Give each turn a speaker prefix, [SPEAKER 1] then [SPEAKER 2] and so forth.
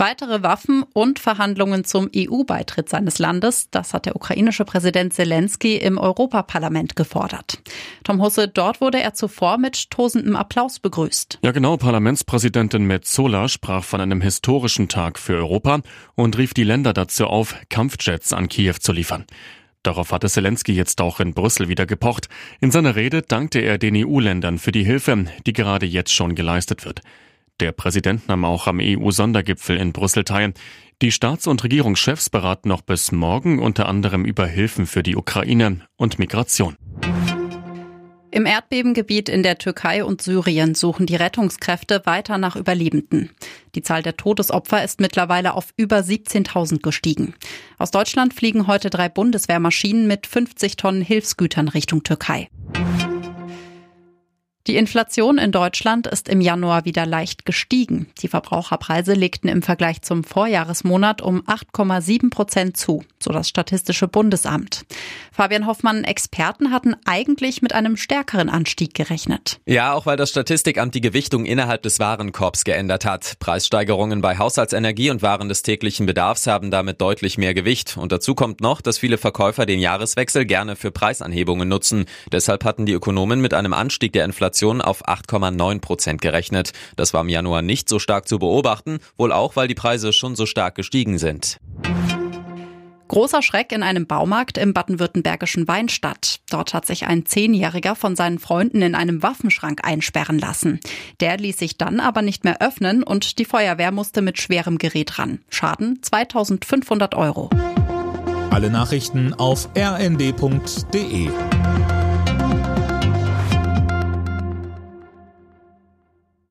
[SPEAKER 1] Weitere Waffen und Verhandlungen zum EU-Beitritt seines Landes, das hat der ukrainische Präsident Zelensky im Europaparlament gefordert. Tom Husse, dort wurde er zuvor mit tosendem Applaus begrüßt.
[SPEAKER 2] Ja genau, Parlamentspräsidentin Metzola sprach von einem historischen Tag für Europa und rief die Länder dazu auf, Kampfjets an Kiew zu liefern. Darauf hatte Zelensky jetzt auch in Brüssel wieder gepocht. In seiner Rede dankte er den EU-Ländern für die Hilfe, die gerade jetzt schon geleistet wird. Der Präsident nahm auch am EU-Sondergipfel in Brüssel teil. Die Staats- und Regierungschefs beraten noch bis morgen unter anderem über Hilfen für die Ukraine und Migration.
[SPEAKER 1] Im Erdbebengebiet in der Türkei und Syrien suchen die Rettungskräfte weiter nach Überlebenden. Die Zahl der Todesopfer ist mittlerweile auf über 17.000 gestiegen. Aus Deutschland fliegen heute drei Bundeswehrmaschinen mit 50 Tonnen Hilfsgütern Richtung Türkei. Die Inflation in Deutschland ist im Januar wieder leicht gestiegen. Die Verbraucherpreise legten im Vergleich zum Vorjahresmonat um 8,7 Prozent zu, so das Statistische Bundesamt. Fabian Hoffmann, Experten hatten eigentlich mit einem stärkeren Anstieg gerechnet.
[SPEAKER 3] Ja, auch weil das Statistikamt die Gewichtung innerhalb des Warenkorbs geändert hat. Preissteigerungen bei Haushaltsenergie und Waren des täglichen Bedarfs haben damit deutlich mehr Gewicht. Und dazu kommt noch, dass viele Verkäufer den Jahreswechsel gerne für Preisanhebungen nutzen. Deshalb hatten die Ökonomen mit einem Anstieg der Inflation auf 8,9 Prozent gerechnet. Das war im Januar nicht so stark zu beobachten, wohl auch, weil die Preise schon so stark gestiegen sind.
[SPEAKER 1] Großer Schreck in einem Baumarkt im baden-württembergischen Weinstadt. Dort hat sich ein Zehnjähriger von seinen Freunden in einem Waffenschrank einsperren lassen. Der ließ sich dann aber nicht mehr öffnen und die Feuerwehr musste mit schwerem Gerät ran. Schaden 2500 Euro.
[SPEAKER 4] Alle Nachrichten auf rnd.de